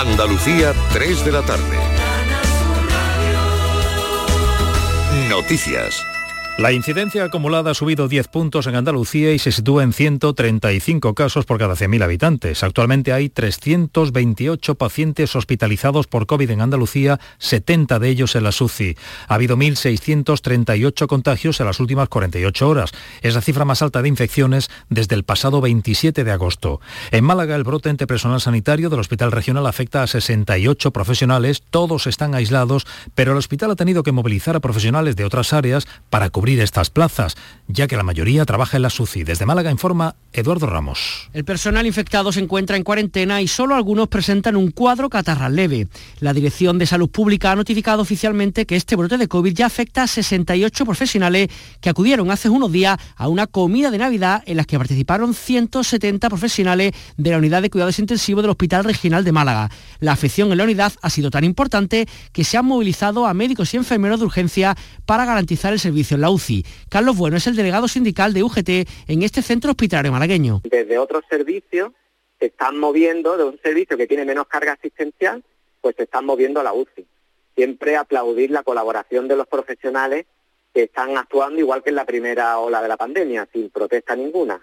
Andalucía, 3 de la tarde. Noticias. La incidencia acumulada ha subido 10 puntos en Andalucía y se sitúa en 135 casos por cada 100.000 habitantes. Actualmente hay 328 pacientes hospitalizados por COVID en Andalucía, 70 de ellos en la SUCI. Ha habido 1.638 contagios en las últimas 48 horas. Es la cifra más alta de infecciones desde el pasado 27 de agosto. En Málaga, el brote entre personal sanitario del Hospital Regional afecta a 68 profesionales. Todos están aislados, pero el hospital ha tenido que movilizar a profesionales de otras áreas para cubrir estas plazas, ya que la mayoría trabaja en la SUCI. Desde Málaga informa Eduardo Ramos. El personal infectado se encuentra en cuarentena y solo algunos presentan un cuadro catarral leve. La Dirección de Salud Pública ha notificado oficialmente que este brote de COVID ya afecta a 68 profesionales que acudieron hace unos días a una comida de Navidad en la que participaron 170 profesionales de la Unidad de Cuidados Intensivos del Hospital Regional de Málaga. La afección en la unidad ha sido tan importante que se han movilizado a médicos y enfermeros de urgencia para garantizar el servicio en la UCI. Carlos Bueno es el delegado sindical de UGT en este centro hospitalario malagueño. Desde otros servicios se están moviendo, de un servicio que tiene menos carga asistencial, pues se están moviendo a la UCI. Siempre aplaudir la colaboración de los profesionales que están actuando igual que en la primera ola de la pandemia, sin protesta ninguna.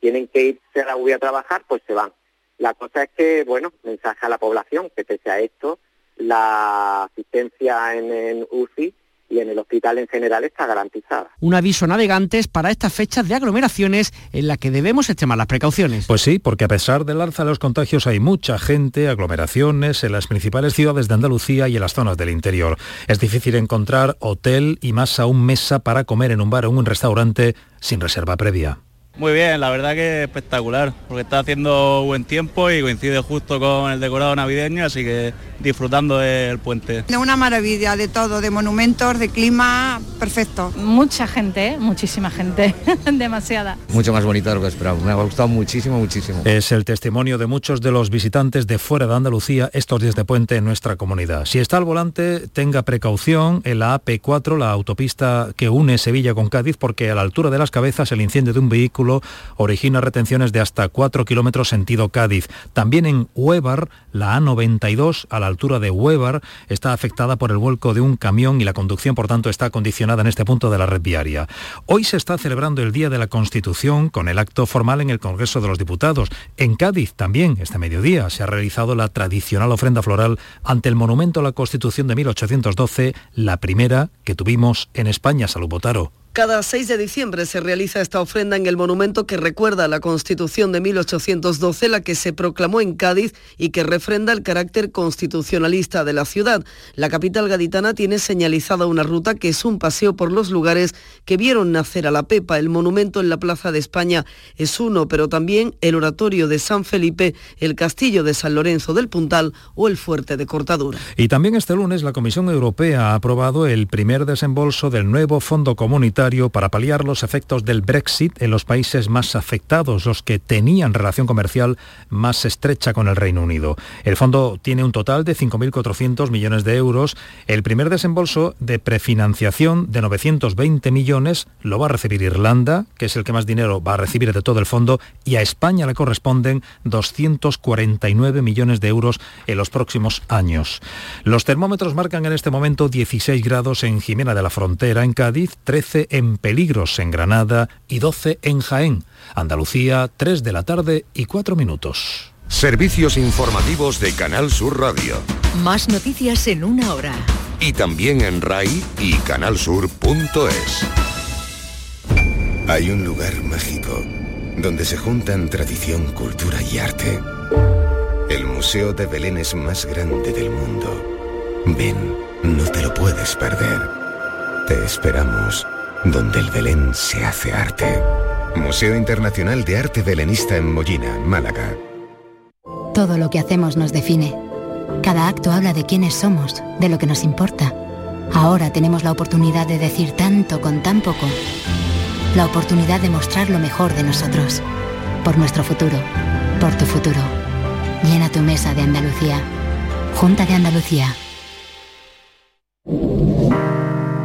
Tienen que irse a la UCI a trabajar, pues se van. La cosa es que, bueno, mensaje a la población, que pese a esto, la asistencia en, en UCI y en el hospital en general está garantizada. Un aviso a navegantes para estas fechas de aglomeraciones en la que debemos extremar las precauciones. Pues sí, porque a pesar del alza de los contagios hay mucha gente, aglomeraciones en las principales ciudades de Andalucía y en las zonas del interior. Es difícil encontrar hotel y más aún mesa para comer en un bar o en un restaurante sin reserva previa. Muy bien, la verdad que espectacular, porque está haciendo buen tiempo y coincide justo con el decorado navideño, así que disfrutando del puente. De una maravilla de todo, de monumentos, de clima, perfecto. Mucha gente, ¿eh? muchísima gente, demasiada. Mucho más bonito de lo que esperaba, me ha gustado muchísimo, muchísimo. Es el testimonio de muchos de los visitantes de fuera de Andalucía estos días de puente en nuestra comunidad. Si está al volante, tenga precaución en la AP4, la autopista que une Sevilla con Cádiz, porque a la altura de las cabezas el incendio de un vehículo origina retenciones de hasta 4 kilómetros sentido Cádiz. También en Huevar, la A92, a la altura de Huevar, está afectada por el vuelco de un camión y la conducción, por tanto, está condicionada en este punto de la red viaria. Hoy se está celebrando el Día de la Constitución con el acto formal en el Congreso de los Diputados. En Cádiz también, este mediodía, se ha realizado la tradicional ofrenda floral ante el monumento a la Constitución de 1812, la primera que tuvimos en España, Salud Botaro. Cada 6 de diciembre se realiza esta ofrenda en el monumento que recuerda la Constitución de 1812, la que se proclamó en Cádiz y que refrenda el carácter constitucionalista de la ciudad. La capital gaditana tiene señalizada una ruta que es un paseo por los lugares que vieron nacer a la Pepa. El monumento en la Plaza de España es uno, pero también el oratorio de San Felipe, el castillo de San Lorenzo del Puntal o el fuerte de Cortadura. Y también este lunes la Comisión Europea ha aprobado el primer desembolso del nuevo Fondo Comunitario para paliar los efectos del Brexit en los países más afectados, los que tenían relación comercial más estrecha con el Reino Unido. El fondo tiene un total de 5.400 millones de euros. El primer desembolso de prefinanciación de 920 millones lo va a recibir Irlanda, que es el que más dinero va a recibir de todo el fondo, y a España le corresponden 249 millones de euros en los próximos años. Los termómetros marcan en este momento 16 grados en Jimena de la Frontera, en Cádiz, 13 en Peligros en Granada y 12 en Jaén. Andalucía, 3 de la tarde y 4 minutos. Servicios informativos de Canal Sur Radio. Más noticias en una hora. Y también en RAI y canalsur.es. Hay un lugar mágico donde se juntan tradición, cultura y arte. El Museo de Belén es más grande del mundo. Ven, no te lo puedes perder. Te esperamos donde el Belén se hace arte. Museo Internacional de Arte Belenista en Mollina, Málaga. Todo lo que hacemos nos define. Cada acto habla de quiénes somos, de lo que nos importa. Ahora tenemos la oportunidad de decir tanto con tan poco. La oportunidad de mostrar lo mejor de nosotros. Por nuestro futuro. Por tu futuro. Llena tu mesa de Andalucía. Junta de Andalucía.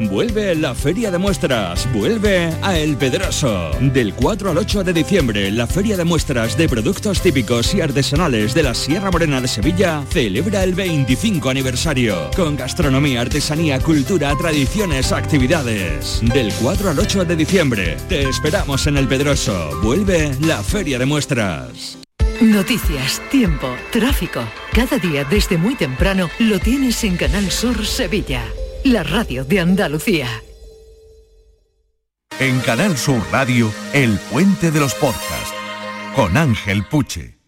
Vuelve la Feria de Muestras, vuelve a El Pedroso. Del 4 al 8 de diciembre, la Feria de Muestras de Productos Típicos y Artesanales de la Sierra Morena de Sevilla celebra el 25 aniversario, con gastronomía, artesanía, cultura, tradiciones, actividades. Del 4 al 8 de diciembre, te esperamos en El Pedroso. Vuelve la Feria de Muestras. Noticias, tiempo, tráfico. Cada día desde muy temprano lo tienes en Canal Sur Sevilla la radio de Andalucía. En Canal Sur Radio, El Puente de los Podcasts, con Ángel Puche.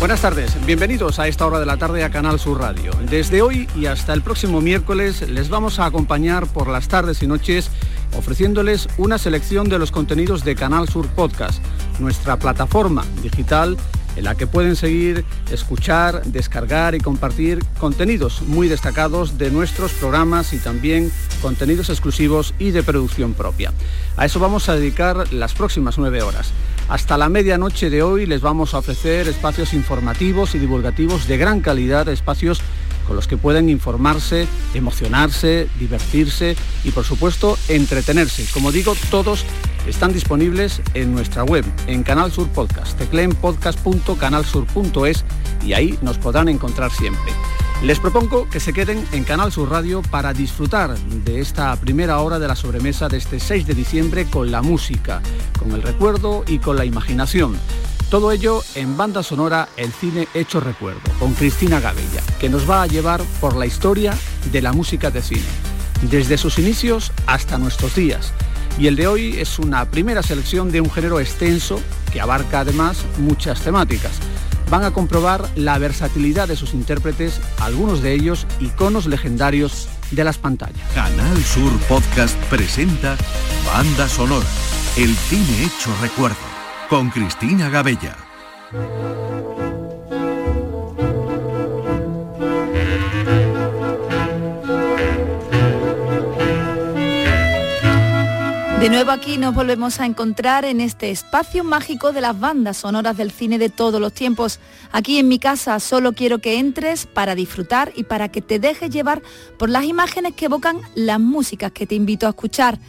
Buenas tardes, bienvenidos a esta hora de la tarde a Canal Sur Radio. Desde hoy y hasta el próximo miércoles les vamos a acompañar por las tardes y noches ofreciéndoles una selección de los contenidos de Canal Sur Podcast, nuestra plataforma digital en la que pueden seguir, escuchar, descargar y compartir contenidos muy destacados de nuestros programas y también contenidos exclusivos y de producción propia. A eso vamos a dedicar las próximas nueve horas. Hasta la medianoche de hoy les vamos a ofrecer espacios informativos y divulgativos de gran calidad, espacios con los que pueden informarse, emocionarse, divertirse y por supuesto entretenerse. Como digo, todos están disponibles en nuestra web, en Canal Sur Podcast. Tecleen podcast.canalsur.es y ahí nos podrán encontrar siempre. Les propongo que se queden en Canal Sur Radio para disfrutar de esta primera hora de la sobremesa de este 6 de diciembre con la música, con el recuerdo y con la imaginación. Todo ello en banda sonora El cine hecho recuerdo, con Cristina Gabella, que nos va a llevar por la historia de la música de cine, desde sus inicios hasta nuestros días. Y el de hoy es una primera selección de un género extenso que abarca además muchas temáticas. Van a comprobar la versatilidad de sus intérpretes, algunos de ellos iconos legendarios de las pantallas. Canal Sur Podcast presenta Banda Sonora, el cine hecho recuerdo con Cristina Gabella. De nuevo aquí nos volvemos a encontrar en este espacio mágico de las bandas sonoras del cine de todos los tiempos. Aquí en mi casa solo quiero que entres para disfrutar y para que te dejes llevar por las imágenes que evocan las músicas que te invito a escuchar.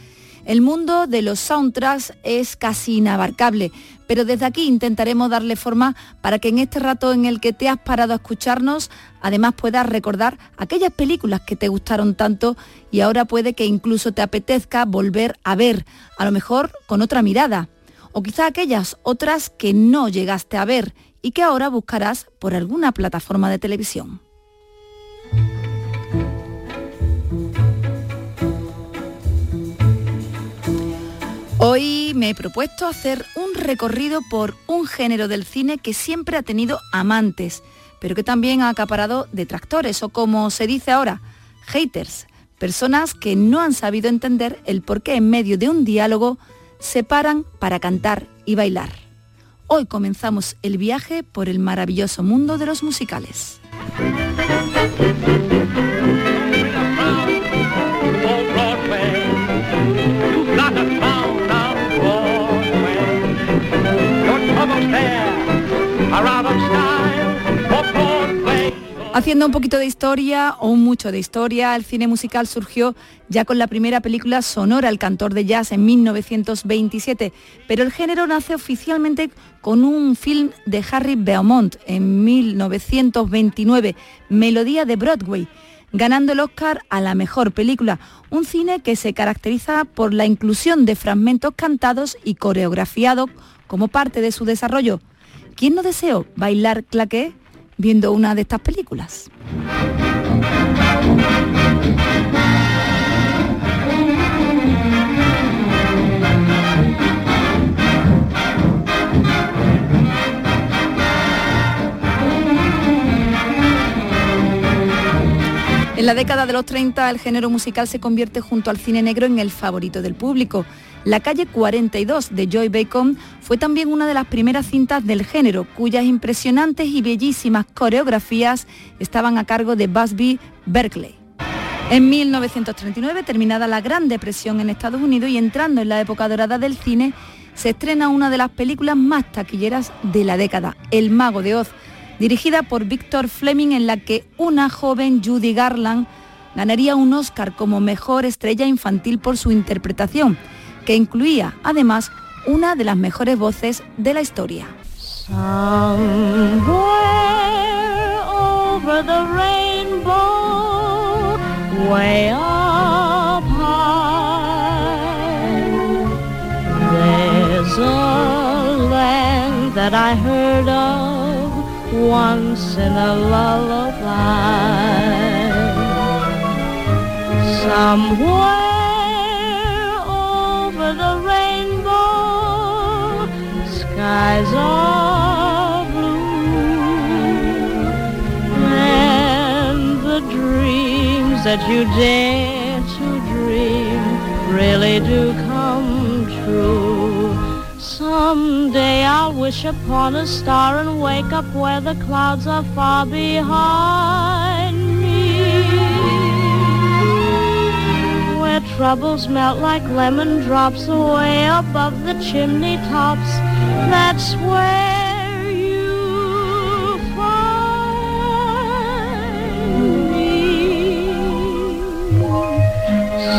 El mundo de los soundtracks es casi inabarcable, pero desde aquí intentaremos darle forma para que en este rato en el que te has parado a escucharnos, además puedas recordar aquellas películas que te gustaron tanto y ahora puede que incluso te apetezca volver a ver, a lo mejor con otra mirada, o quizá aquellas otras que no llegaste a ver y que ahora buscarás por alguna plataforma de televisión. Hoy me he propuesto hacer un recorrido por un género del cine que siempre ha tenido amantes, pero que también ha acaparado detractores o como se dice ahora, haters. Personas que no han sabido entender el por qué en medio de un diálogo se paran para cantar y bailar. Hoy comenzamos el viaje por el maravilloso mundo de los musicales. Haciendo un poquito de historia o mucho de historia, el cine musical surgió ya con la primera película sonora El cantor de jazz en 1927, pero el género nace oficialmente con un film de Harry Beaumont en 1929, Melodía de Broadway, ganando el Oscar a la mejor película, un cine que se caracteriza por la inclusión de fragmentos cantados y coreografiados como parte de su desarrollo. ¿Quién no deseó bailar claqué? Viendo una de estas películas. En la década de los 30 el género musical se convierte junto al cine negro en el favorito del público. La calle 42 de Joy Bacon fue también una de las primeras cintas del género, cuyas impresionantes y bellísimas coreografías estaban a cargo de Busby Berkeley. En 1939, terminada la Gran Depresión en Estados Unidos y entrando en la época dorada del cine, se estrena una de las películas más taquilleras de la década, El Mago de Oz, dirigida por Victor Fleming en la que una joven Judy Garland ganaría un Oscar como mejor estrella infantil por su interpretación que incluía además una de las mejores voces de la historia. that I heard of once in a lullaby. Somewhere skies are blue and the dreams that you dare to dream really do come true. Someday I'll wish upon a star and wake up where the clouds are far behind troubles melt like lemon drops away above the chimney tops that's where you find me.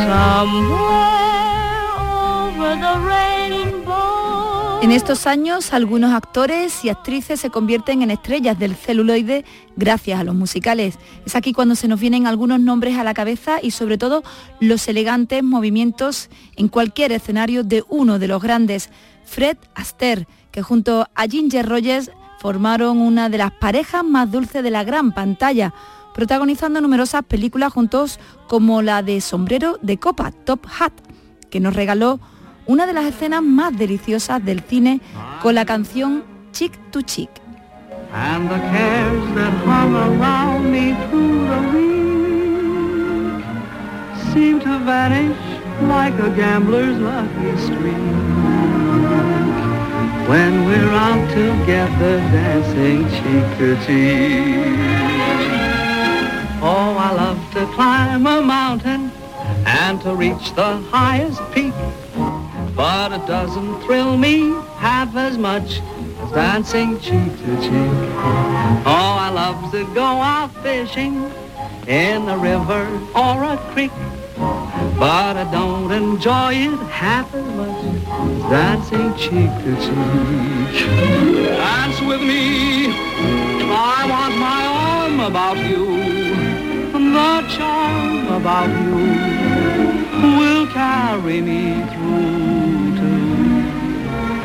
Somewhere over the rainbow. En estos años, algunos actores y actrices se convierten en estrellas del celuloide gracias a los musicales. Es aquí cuando se nos vienen algunos nombres a la cabeza y sobre todo los elegantes movimientos en cualquier escenario de uno de los grandes, Fred Astaire, que junto a Ginger Rogers formaron una de las parejas más dulces de la gran pantalla, protagonizando numerosas películas juntos como la de Sombrero de Copa, Top Hat, que nos regaló una de las escenas más deliciosas del cine con la canción Chick to Chick. when we're out together dancing cheek to cheek. Oh, I love to climb a mountain and to reach the highest peak. But it doesn't thrill me half as much as dancing cheek to cheek. Oh, I love to go out fishing in a river or a creek. But I don't enjoy it half as much as dancing cheek to cheek. Dance with me, I want my arm about you. And the charm about you will carry me through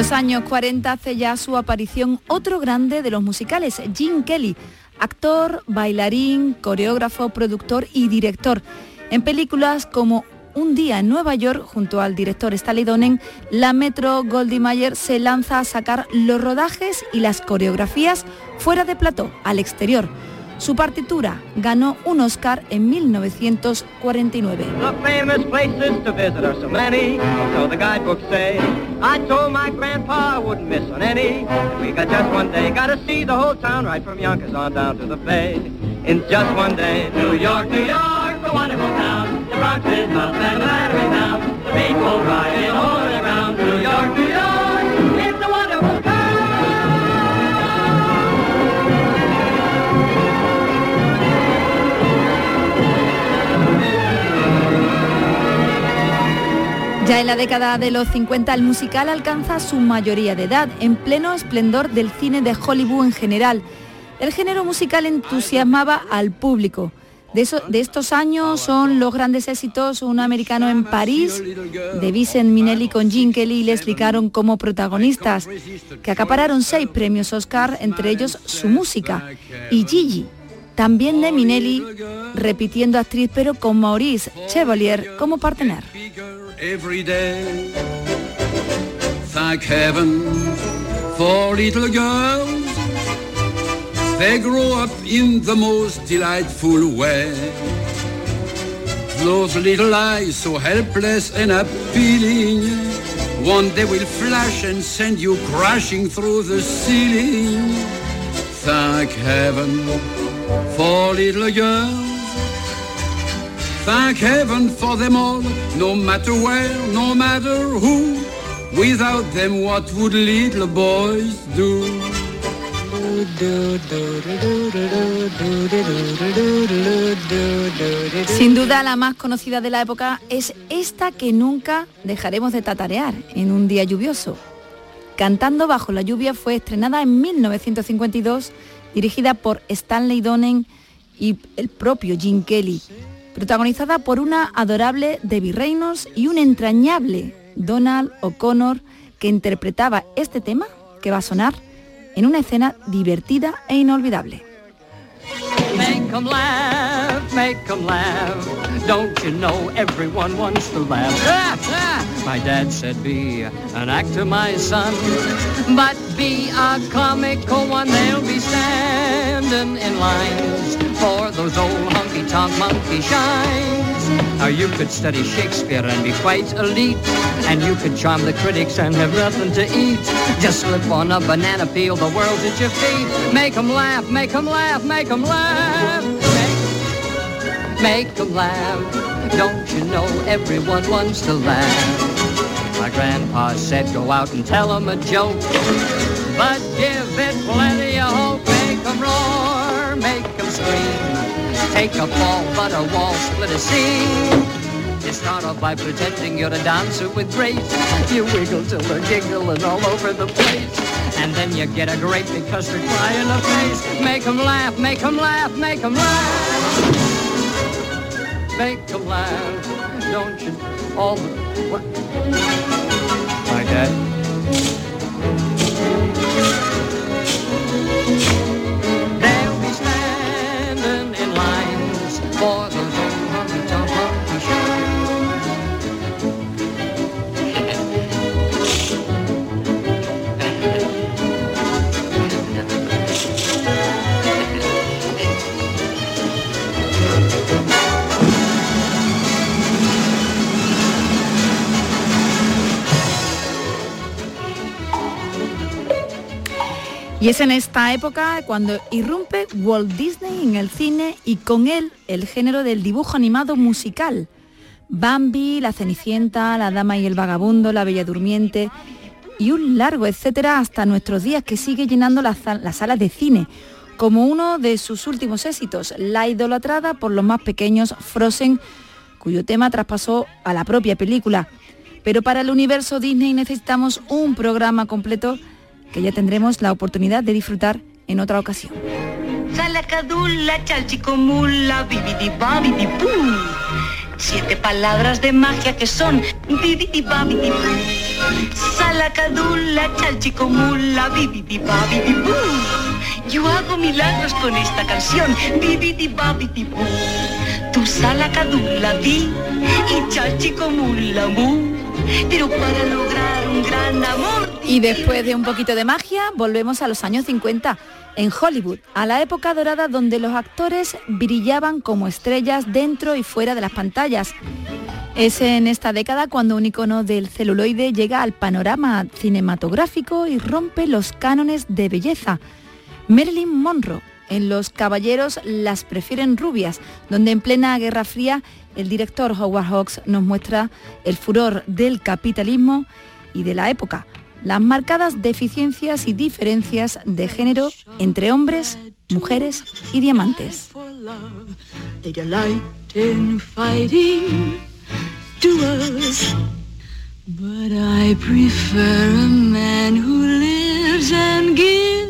Los años 40 hace ya su aparición otro grande de los musicales, Gene Kelly, actor, bailarín, coreógrafo, productor y director. En películas como Un día en Nueva York, junto al director Stanley Donen, la Metro Goldie Mayer se lanza a sacar los rodajes y las coreografías fuera de plató, al exterior su partitura ganó un Oscar en 1949. The Ya en la década de los 50 el musical alcanza su mayoría de edad, en pleno esplendor del cine de Hollywood en general. El género musical entusiasmaba al público. De, de, estos años son los grandes éxitos Un americano en París, de Vincent Minelli con Gene Kelly y Leslie Caron como protagonistas, que acapararon seis premios Oscar, entre ellos su música, y Gigi, también de Minelli, repitiendo actriz pero con Maurice Chevalier como partener. every day. Thank heaven for little girls. They grow up in the most delightful way. Those little eyes so helpless and appealing. One day will flash and send you crashing through the ceiling. Thank heaven for little girls. Thank heaven for them all, no matter where, no matter who. Without them, what would little boys do? Sin duda la más conocida de la época es esta que nunca dejaremos de tatarear en un día lluvioso. Cantando bajo la lluvia fue estrenada en 1952, dirigida por Stanley Donen y el propio Jim Kelly protagonizada por una adorable Debbie Reynolds y un entrañable Donald O'Connor que interpretaba este tema que va a sonar en una escena divertida e inolvidable. Make them laugh, make them laugh. Don't you know everyone wants to laugh? my dad said be an actor, my son. But be a comical one, they'll be standing in lines for those old honky-tonk monkey shines. Now you could study Shakespeare and be quite elite, and you could charm the critics and have nothing to eat. Just slip on a banana peel, the world's at your feet. Make them laugh, make them laugh, make them laugh. Make, make them laugh. Don't you know everyone wants to laugh? My grandpa said go out and tell them a joke, but give it plenty of hope. Make them roar, make them scream. Take a fall, but a wall, split a seam. You start off by pretending you're a dancer with grace. You wiggle till they're giggling all over the place. And then you get a great because custard pie in the face. Make them laugh, make them laugh, make them laugh. Make them laugh, don't you? All the... What? My dad. Y es en esta época cuando irrumpe Walt Disney en el cine y con él el género del dibujo animado musical. Bambi, La Cenicienta, La Dama y el Vagabundo, La Bella Durmiente y un largo etcétera hasta nuestros días que sigue llenando las, las salas de cine, como uno de sus últimos éxitos, la idolatrada por los más pequeños Frozen, cuyo tema traspasó a la propia película. Pero para el universo Disney necesitamos un programa completo que ya tendremos la oportunidad de disfrutar en otra ocasión. Siete palabras de magia que son Salacadula, chalchicomula, bibidi babidi boo. Yo hago milagros con esta canción, bibidi babidi boo. Tu salacadula di y chalchicomula mu. Y después de un poquito de magia, volvemos a los años 50 en Hollywood, a la época dorada donde los actores brillaban como estrellas dentro y fuera de las pantallas. Es en esta década cuando un icono del celuloide llega al panorama cinematográfico y rompe los cánones de belleza. Marilyn Monroe. En Los Caballeros las prefieren rubias, donde en plena Guerra Fría el director Howard Hawks nos muestra el furor del capitalismo y de la época, las marcadas deficiencias y diferencias de género entre hombres, mujeres y diamantes. But I prefer a man who lives and gives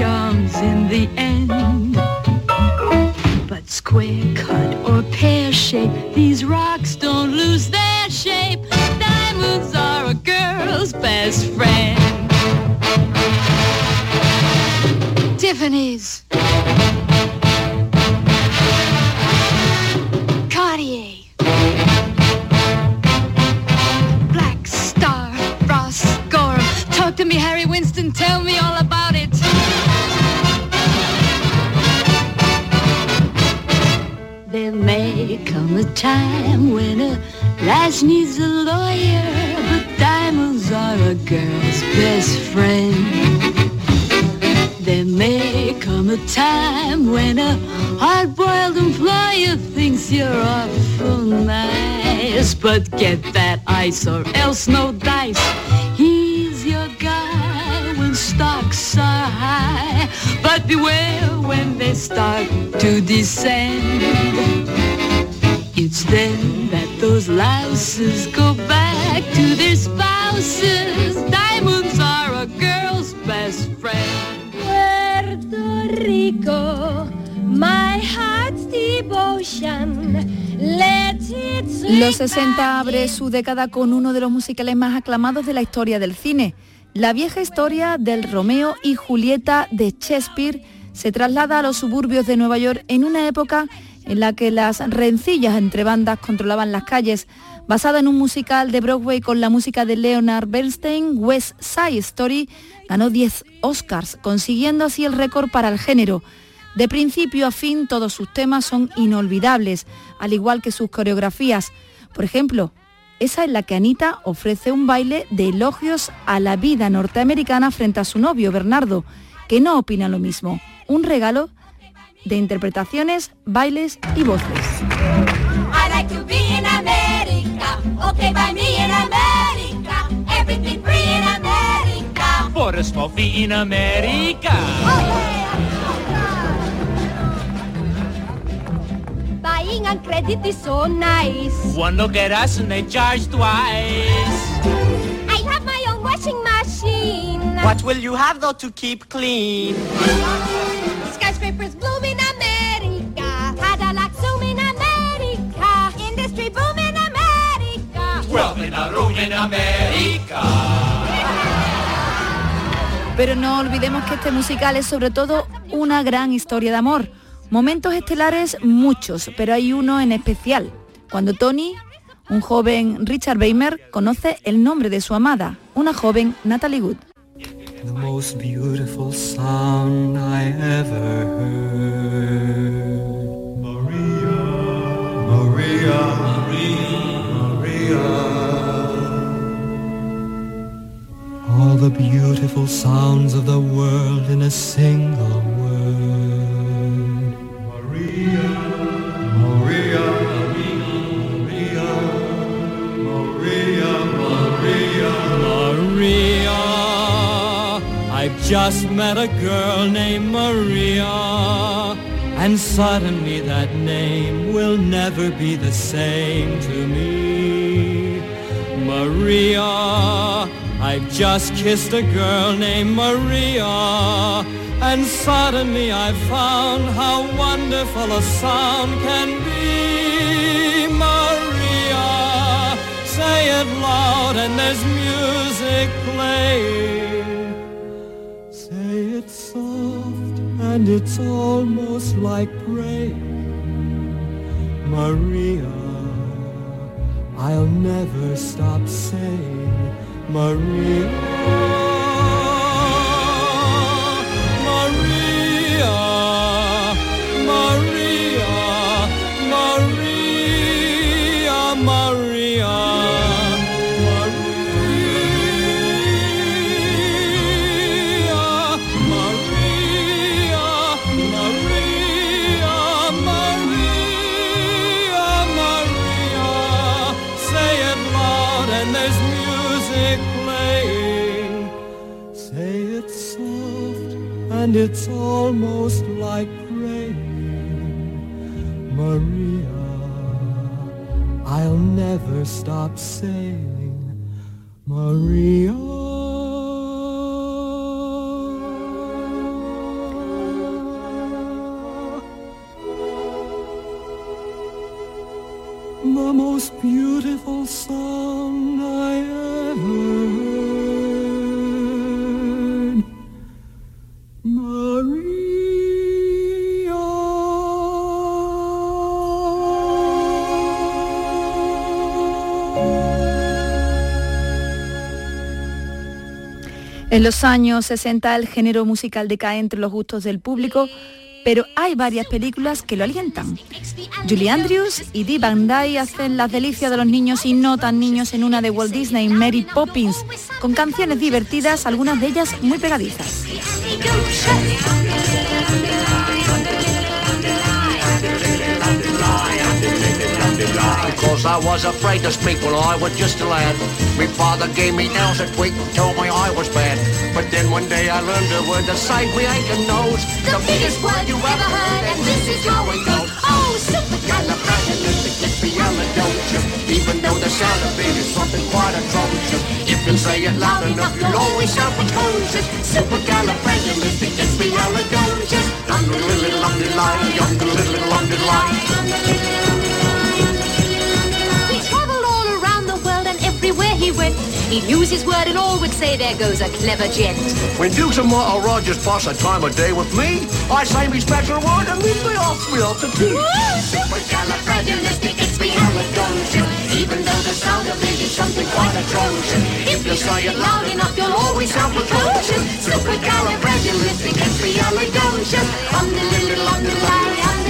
charms in the end. But square cut or pear shape, these rocks don't lose their shape. Diamonds are a girl's best friend. Tiffany's. Cartier. Black Star, Ross Gorham. Talk to me, Harry Winston. Tell me all time when a lass needs a lawyer, but diamonds are a girl's best friend. There may come a time when a hard-boiled employer thinks you're awful nice, but get that ice or else no dice. He's your guy when stocks are high, but beware when they start to descend. It's then that those louses go back to their spouses. Diamonds are a girl's best friend. Puerto Rico, my heart's devotion. Let it Los 60 abre su década con uno de los musicales más aclamados de la historia del cine. La vieja historia del Romeo y Julieta de Shakespeare se traslada a los suburbios de Nueva York en una época en la que las rencillas entre bandas controlaban las calles. Basada en un musical de Broadway con la música de Leonard Bernstein, West Side Story ganó 10 Oscars, consiguiendo así el récord para el género. De principio a fin todos sus temas son inolvidables, al igual que sus coreografías. Por ejemplo, esa en la que Anita ofrece un baile de elogios a la vida norteamericana frente a su novio Bernardo, que no opina lo mismo. Un regalo de interpretaciones, bailes y voces. I like to be in America. Okay, by me in America. Everything free in America. For a small fee in America. Buying on credit is so nice. One look at us and they charge twice. I have my own washing machine. What will you have though to keep clean? Pero no olvidemos que este musical es sobre todo una gran historia de amor. Momentos estelares muchos, pero hay uno en especial. Cuando Tony, un joven Richard Weimer, conoce el nombre de su amada, una joven Natalie Wood. The most beautiful sound I ever heard. Maria, Maria, Maria, all the beautiful sounds of the world in a single word. Maria, Maria, Maria, Maria, Maria, Maria. I've just met a girl named Maria, and suddenly that name will never be the same to me. Maria. I've just kissed a girl named Maria, and suddenly I found how wonderful a sound can be. Maria, say it loud and there's music playing. Say it soft and it's almost like praying. Maria, I'll never stop saying. Maria, it's almost like praying. Maria, I'll never stop saying En los años 60 el género musical decae entre los gustos del público, pero hay varias películas que lo alientan. Julie Andrews y Dee Van Dyke hacen las delicias de los niños y no tan niños en una de Walt Disney, Mary Poppins, con canciones divertidas, algunas de ellas muy pegadizas. Because I was afraid to speak when I was just a lad. My father gave me nails and tweak and told me I was bad. But then one day I learned a word to say we ain't a nose. The biggest word you ever heard, and this is how it goes. Oh, supercalifragilisticexpialidocious. Even though the sound of it is something quite atrocious. If you say it loud enough, you'll always sound precocious. Supercalifragilisticexpialidocious. Under little underline, under little underline. He he went, he'd use his word and all would say, there goes a clever gent. When Dukes and Martha Rogers pass a time of day with me, I say me special word and leave me off me off the tea.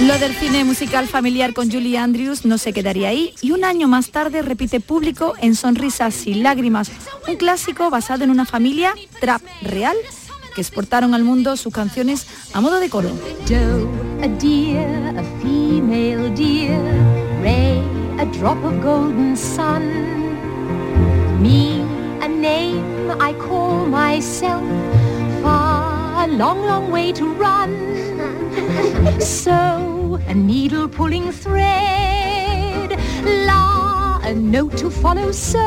Lo del cine musical familiar con Julie Andrews no se quedaría ahí y un año más tarde repite público en Sonrisas y Lágrimas, un clásico basado en una familia trap real que exportaron al mundo sus canciones a modo de coro. A drop of golden sun. Me, a name I call myself. Far, a long, long way to run. so, a needle pulling thread. La, a note to follow. So,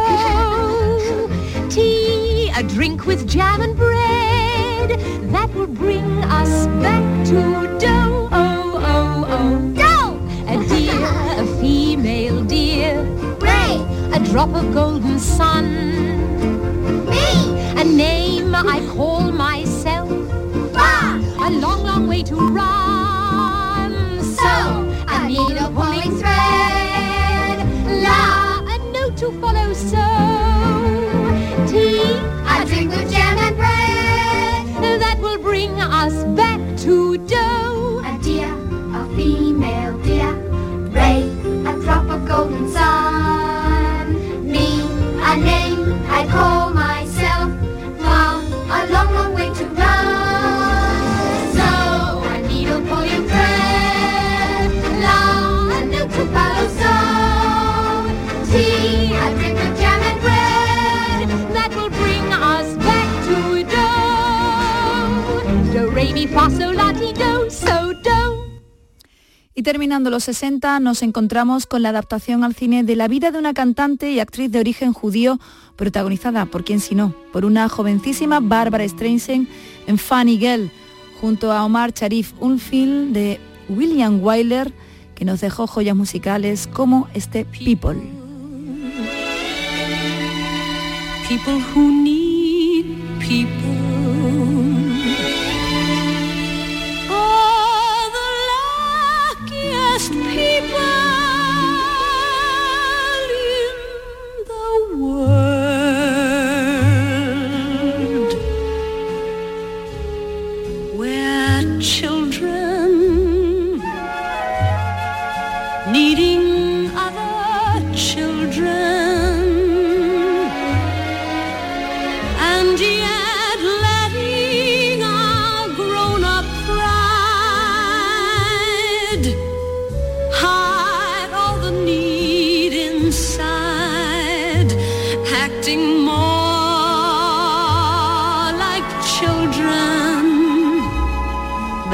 tea, a drink with jam and bread. That will bring us back to dough. Oh, oh, oh. Drop of golden sun. Me, a name I call myself. Far, a long, long way to run. So, I need a pulling thread. Y terminando los 60 nos encontramos con la adaptación al cine de la vida de una cantante y actriz de origen judío protagonizada, por quién si no, por una jovencísima Barbara Streisand en Funny Girl, junto a Omar Sharif, un film de William Wyler que nos dejó joyas musicales como este People. People who need people. just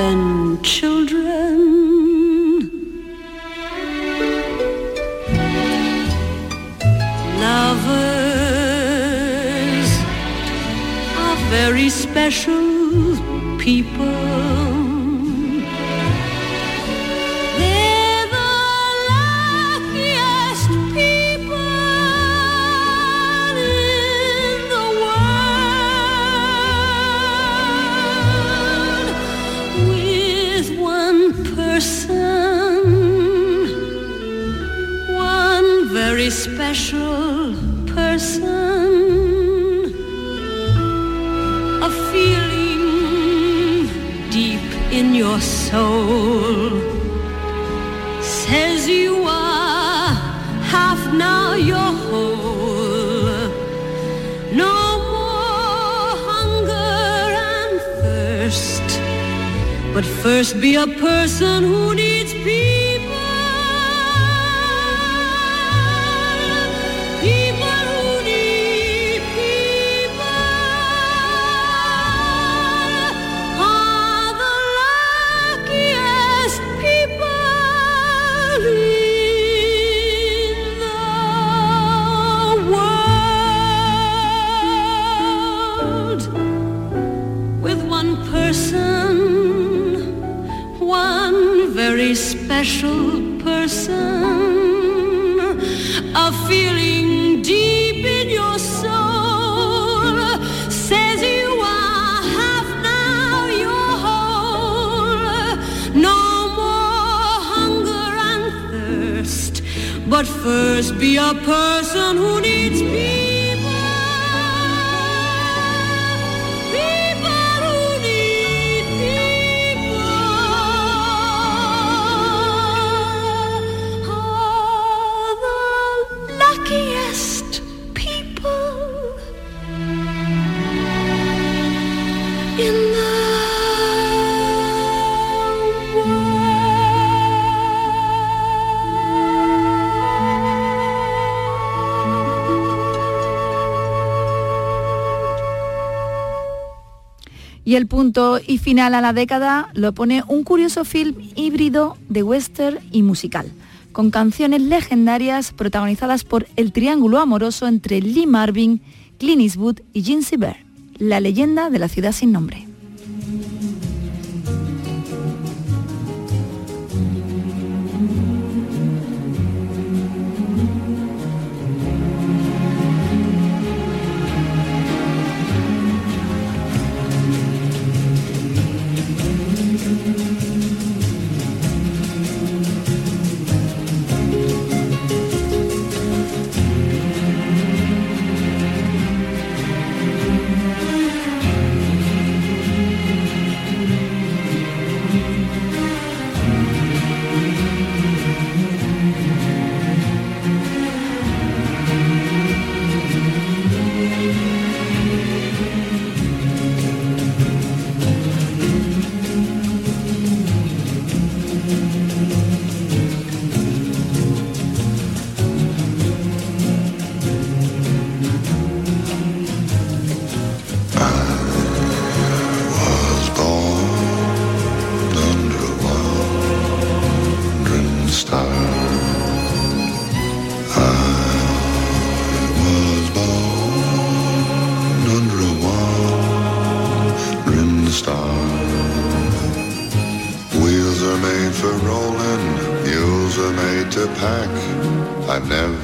than children. Lovers are very special people. Special person, a feeling deep in your soul says you are half now you're whole. No more hunger and thirst, but first be a person who needs first be a person who needs people. Y el punto y final a la década lo pone un curioso film híbrido de western y musical, con canciones legendarias protagonizadas por el triángulo amoroso entre Lee Marvin, Clint Eastwood y Gene Bear, la leyenda de la ciudad sin nombre.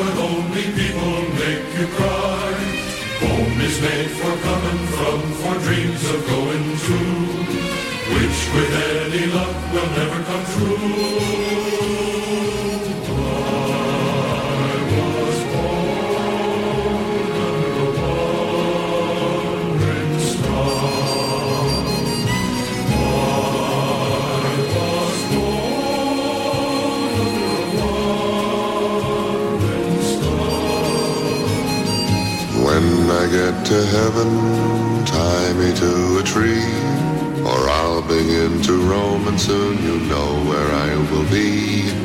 Your eyes, but only people make you cry. To heaven, tie me to a tree, or I'll begin to roam, and soon you know where I will be.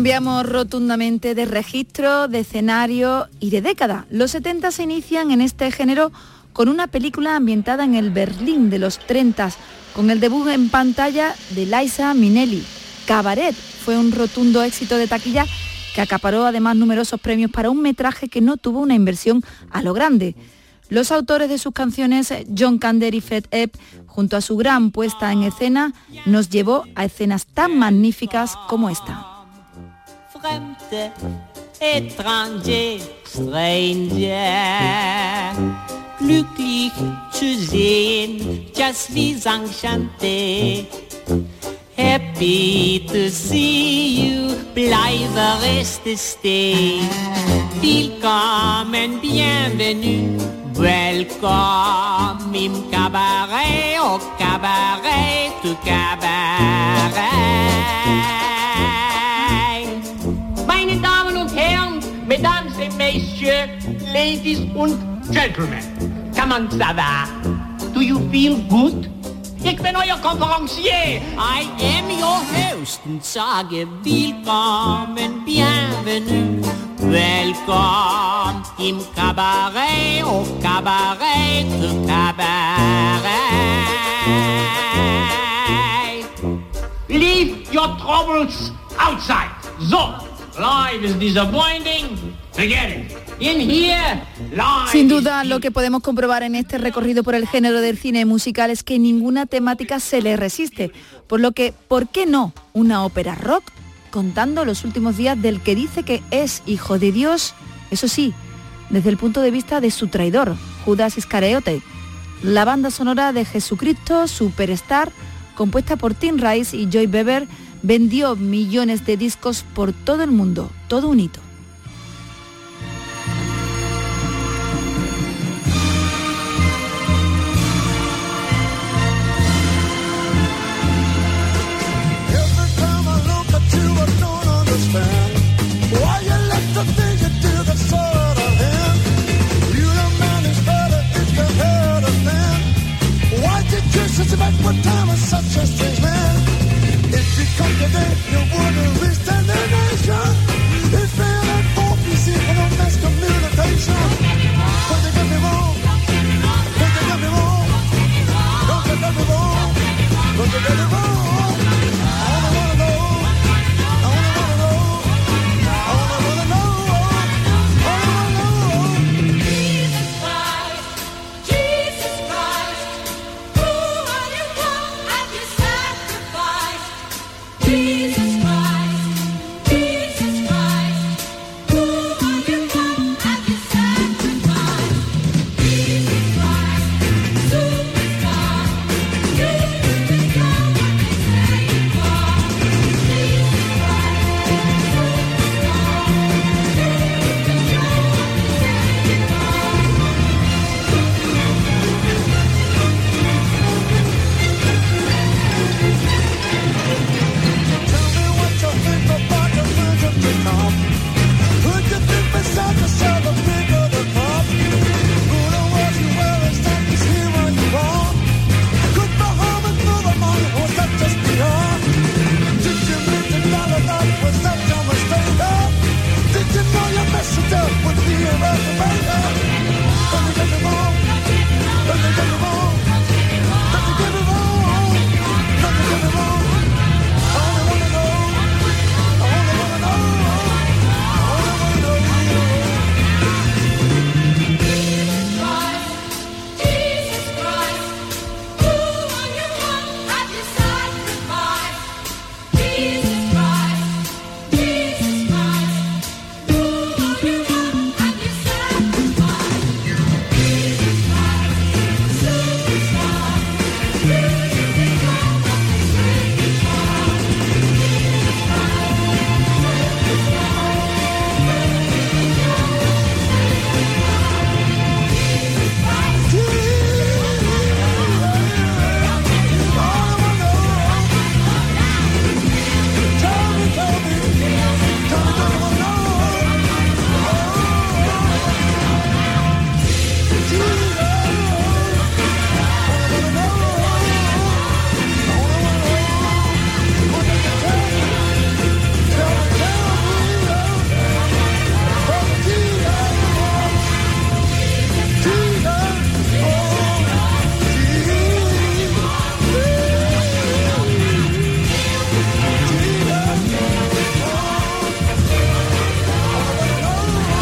Cambiamos rotundamente de registro, de escenario y de década. Los 70 se inician en este género con una película ambientada en el Berlín de los 30, con el debut en pantalla de Liza Minnelli. Cabaret fue un rotundo éxito de taquilla que acaparó además numerosos premios para un metraje que no tuvo una inversión a lo grande. Los autores de sus canciones, John Kander y Fred Epp, junto a su gran puesta en escena, nos llevó a escenas tan magníficas como esta. Fremde, étranger, stranger. Glücklich zu sehen, just wie sang chanté. Happy to see you, bleibe reste stay. Willkommen, bienvenue, welcome im cabaret, au cabaret, tu cabaret. Messieurs, Ladies und Gentlemen, comment ça va? Do you feel good? Ich bin euer Konferencier. I am your host und sage willkommen, bienvenue, welcome im Cabaret, au Cabaret, tu Cabaret. Leave your troubles outside. So, life is disappointing. Sin duda, lo que podemos comprobar en este recorrido por el género del cine musical es que ninguna temática se le resiste. Por lo que, ¿por qué no una ópera rock contando los últimos días del que dice que es hijo de Dios? Eso sí, desde el punto de vista de su traidor, Judas Iscariote. La banda sonora de Jesucristo Superstar, compuesta por Tim Rice y Joy Bever, vendió millones de discos por todo el mundo, todo un hito. back what time such a strange land. If would have reached an no mass communication. Me wrong. Me wrong. Don't get me wrong. Don't get me wrong.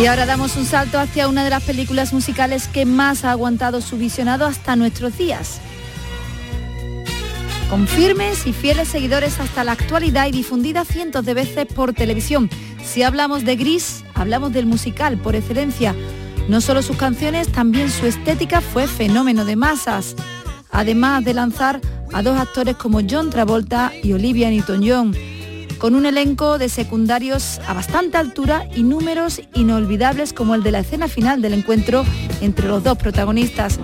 Ahora damos un salto hacia una de las películas musicales que más ha aguantado su visionado hasta nuestros días. Con firmes y fieles seguidores hasta la actualidad y difundida cientos de veces por televisión. Si hablamos de Gris, hablamos del musical por excelencia. No solo sus canciones, también su estética fue fenómeno de masas. Además de lanzar a dos actores como John Travolta y Olivia Newton-John con un elenco de secundarios a bastante altura y números inolvidables como el de la escena final del encuentro entre los dos protagonistas.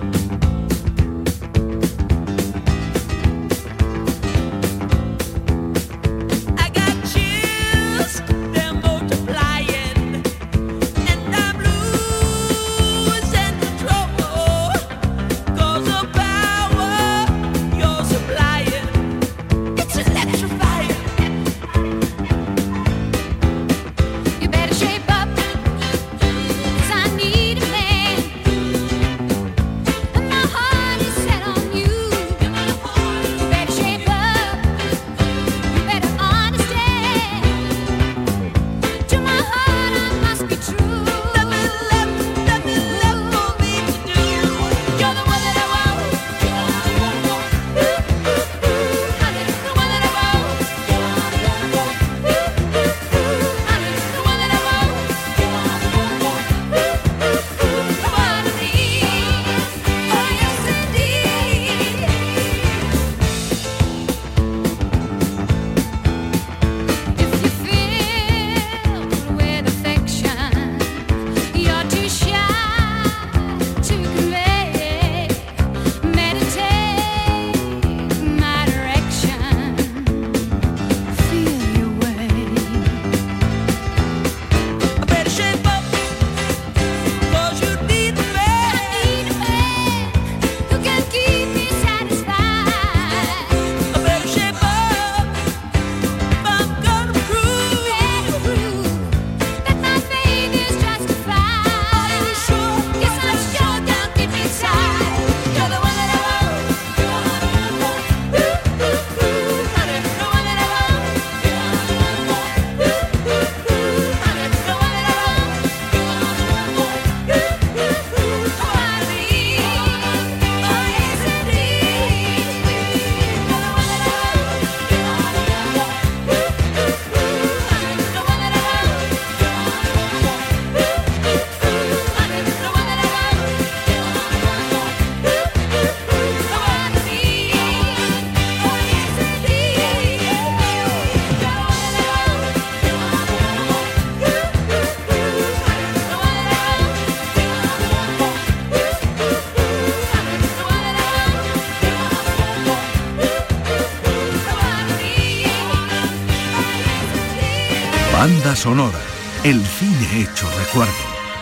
Banda sonora. El cine hecho recuerdo.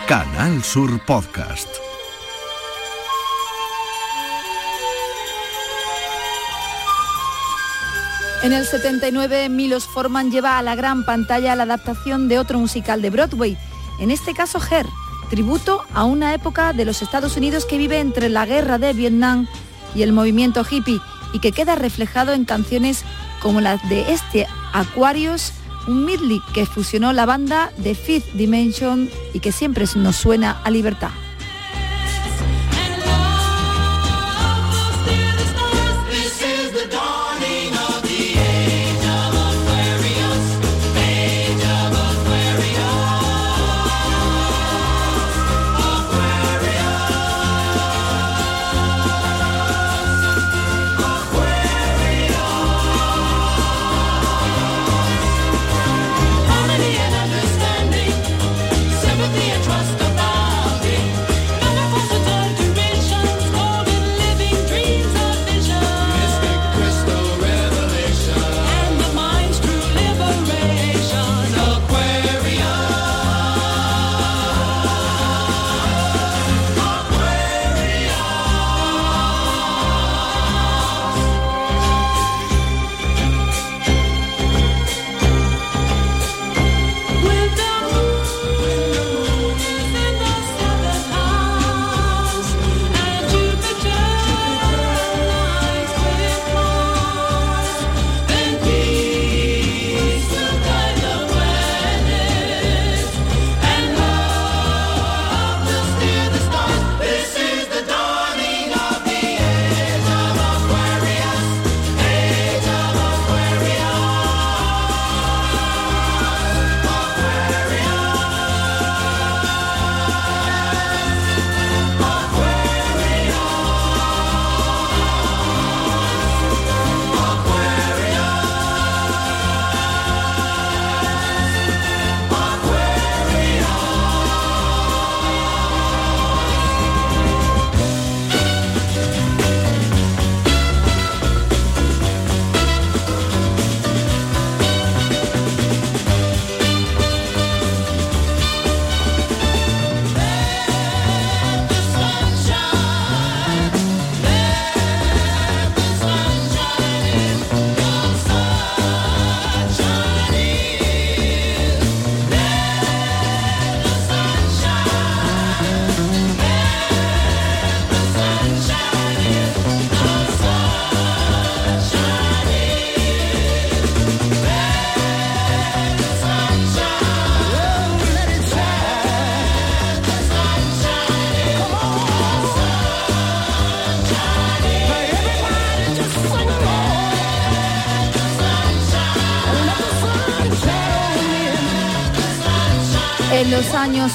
Canal Sur Podcast. En el 79, Milos Forman lleva a la gran pantalla la adaptación de otro musical de Broadway, en este caso Her, tributo a una época de los Estados Unidos que vive entre la guerra de Vietnam y el movimiento hippie y que queda reflejado en canciones como las de este Aquarius, un medley que fusionó la banda de Fifth Dimension y que siempre nos suena a libertad.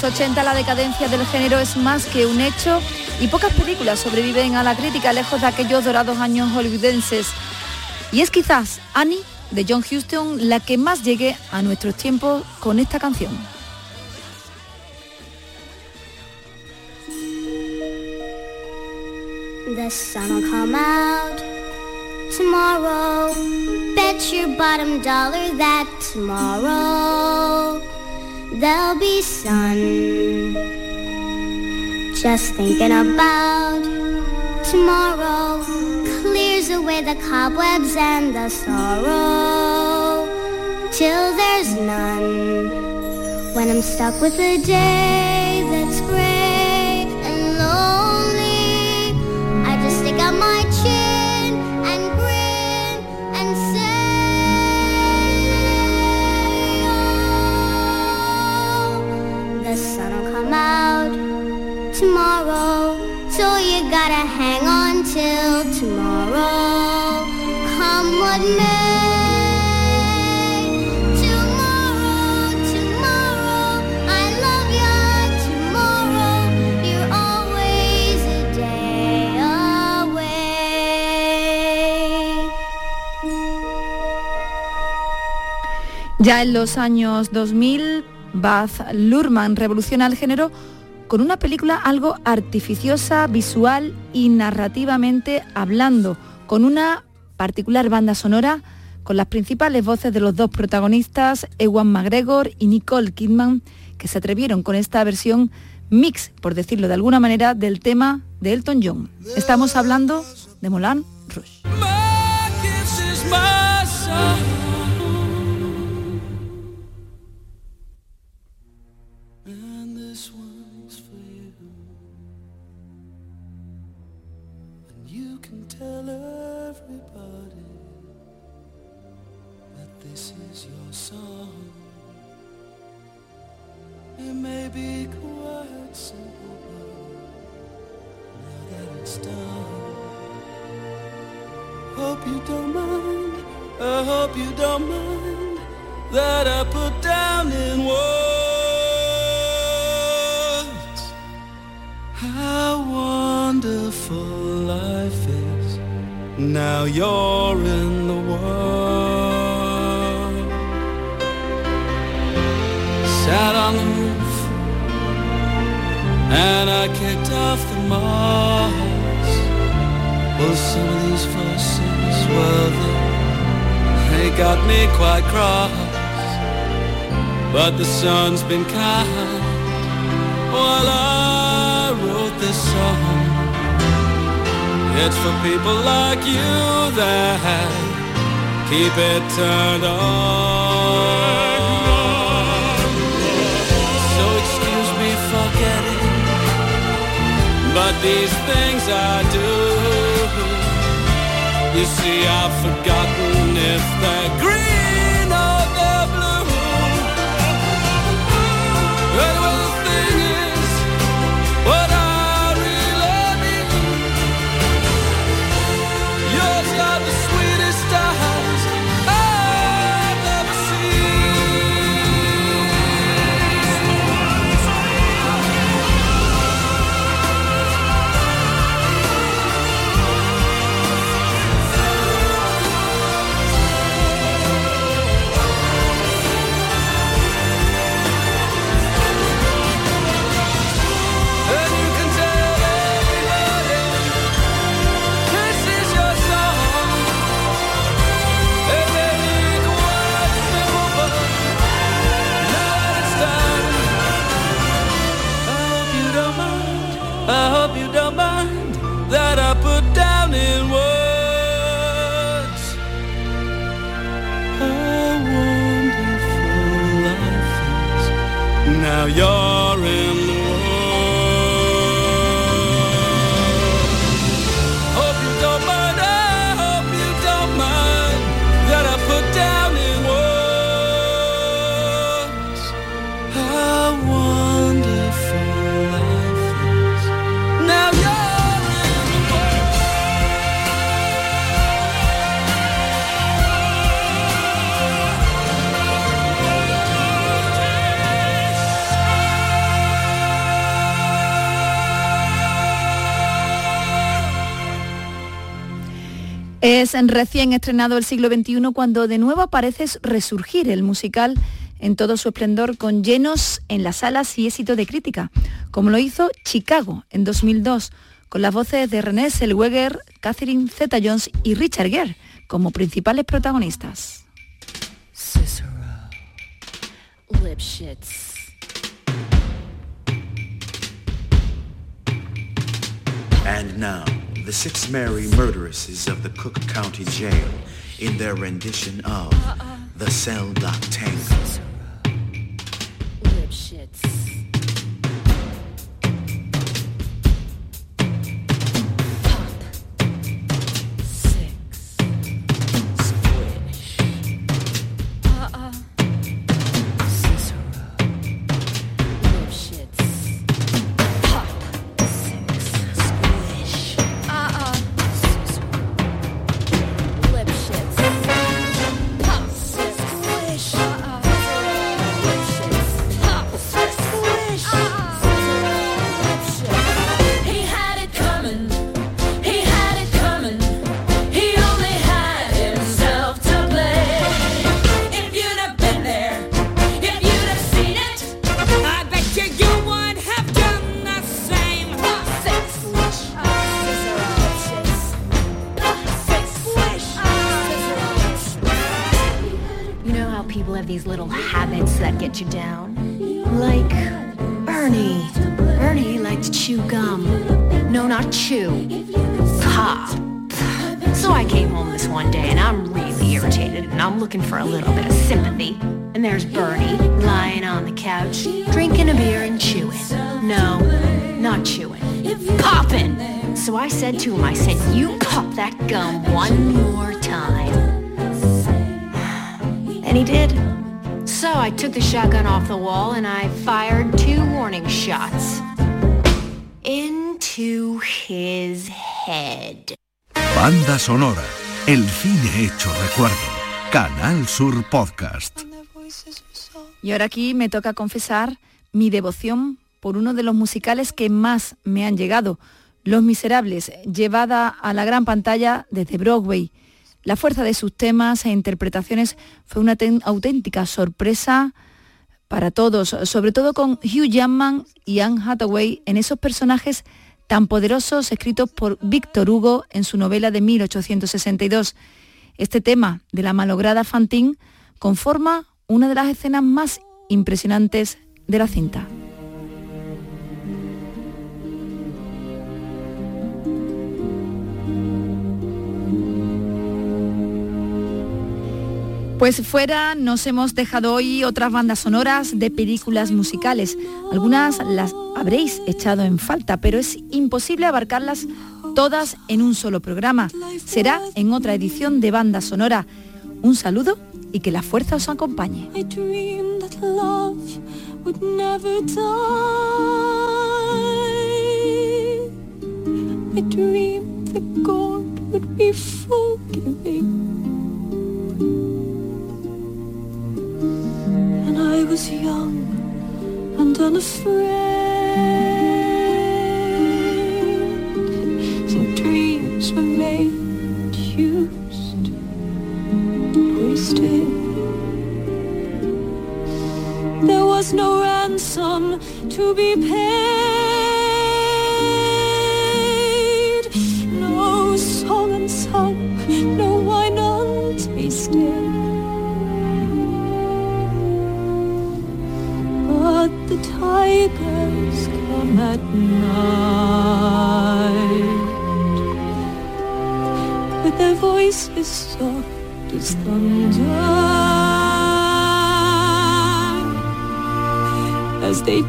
Los años 80 la decadencia del género es más que un hecho y pocas películas sobreviven a la crítica lejos de aquellos dorados años hollywoodenses. Y es quizás Annie de John Huston la que más llegue a nuestros tiempos con esta canción. There'll be sun. Just thinking about tomorrow clears away the cobwebs and the sorrow till there's none. When I'm stuck with a day ya. En los años 2000, Baz Luhrmann revoluciona el género con una película algo artificiosa, visual y narrativamente hablando, con una particular banda sonora con las principales voces de los dos protagonistas, Ewan McGregor y Nicole Kidman, que se atrevieron con esta versión mix, por decirlo de alguna manera, del tema de Elton John. Estamos hablando de Moulin Rouge. song. It may be quite simple, but now that it's done, hope you don't mind. I hope you don't mind that I put down in words how wonderful life is. Now you're in. Moss. Well, some of these forces, well, they got me quite cross. But the sun's been kind while I wrote this song. It's for people like you that keep it turned on. These things I do. You see, I've forgotten if they're Es recién estrenado el siglo XXI cuando de nuevo aparece resurgir el musical en todo su esplendor con llenos en las salas y éxito de crítica, como lo hizo Chicago en 2002, con las voces de René Zellweger, Catherine Zeta-Jones y Richard Gere como principales protagonistas. Lipschitz. And now, the six merry murderesses of the Cook County Jail in their rendition of uh-uh. The Cell Block Tango. The wall and I fired two warning shots. Into his head. Banda sonora. El cine hecho recuerdo. Canal Sur Podcast. Y ahora aquí me toca confesar mi devoción por uno de los musicales que más me han llegado, Los Miserables, llevada a la gran pantalla desde Broadway. La fuerza de sus temas e interpretaciones fue una auténtica sorpresa para todos, sobre todo con Hugh Jackman y Anne Hathaway en esos personajes tan poderosos escritos por Víctor Hugo en su novela de 1862. Este tema de la malograda Fantine conforma una de las escenas más impresionantes de la cinta. Pues fuera nos hemos dejado hoy otras bandas sonoras de películas musicales. Algunas las habréis echado en falta, pero es imposible abarcarlas todas en un solo programa. Será en otra edición de banda sonora. Un saludo y que la fuerza os acompañe. I was young and unafraid. Some dreams were made, used, wasted. There was no ransom to be paid. No song unsung, no wine untasted. But the tigers come at night. With their voices soft as thunder. As they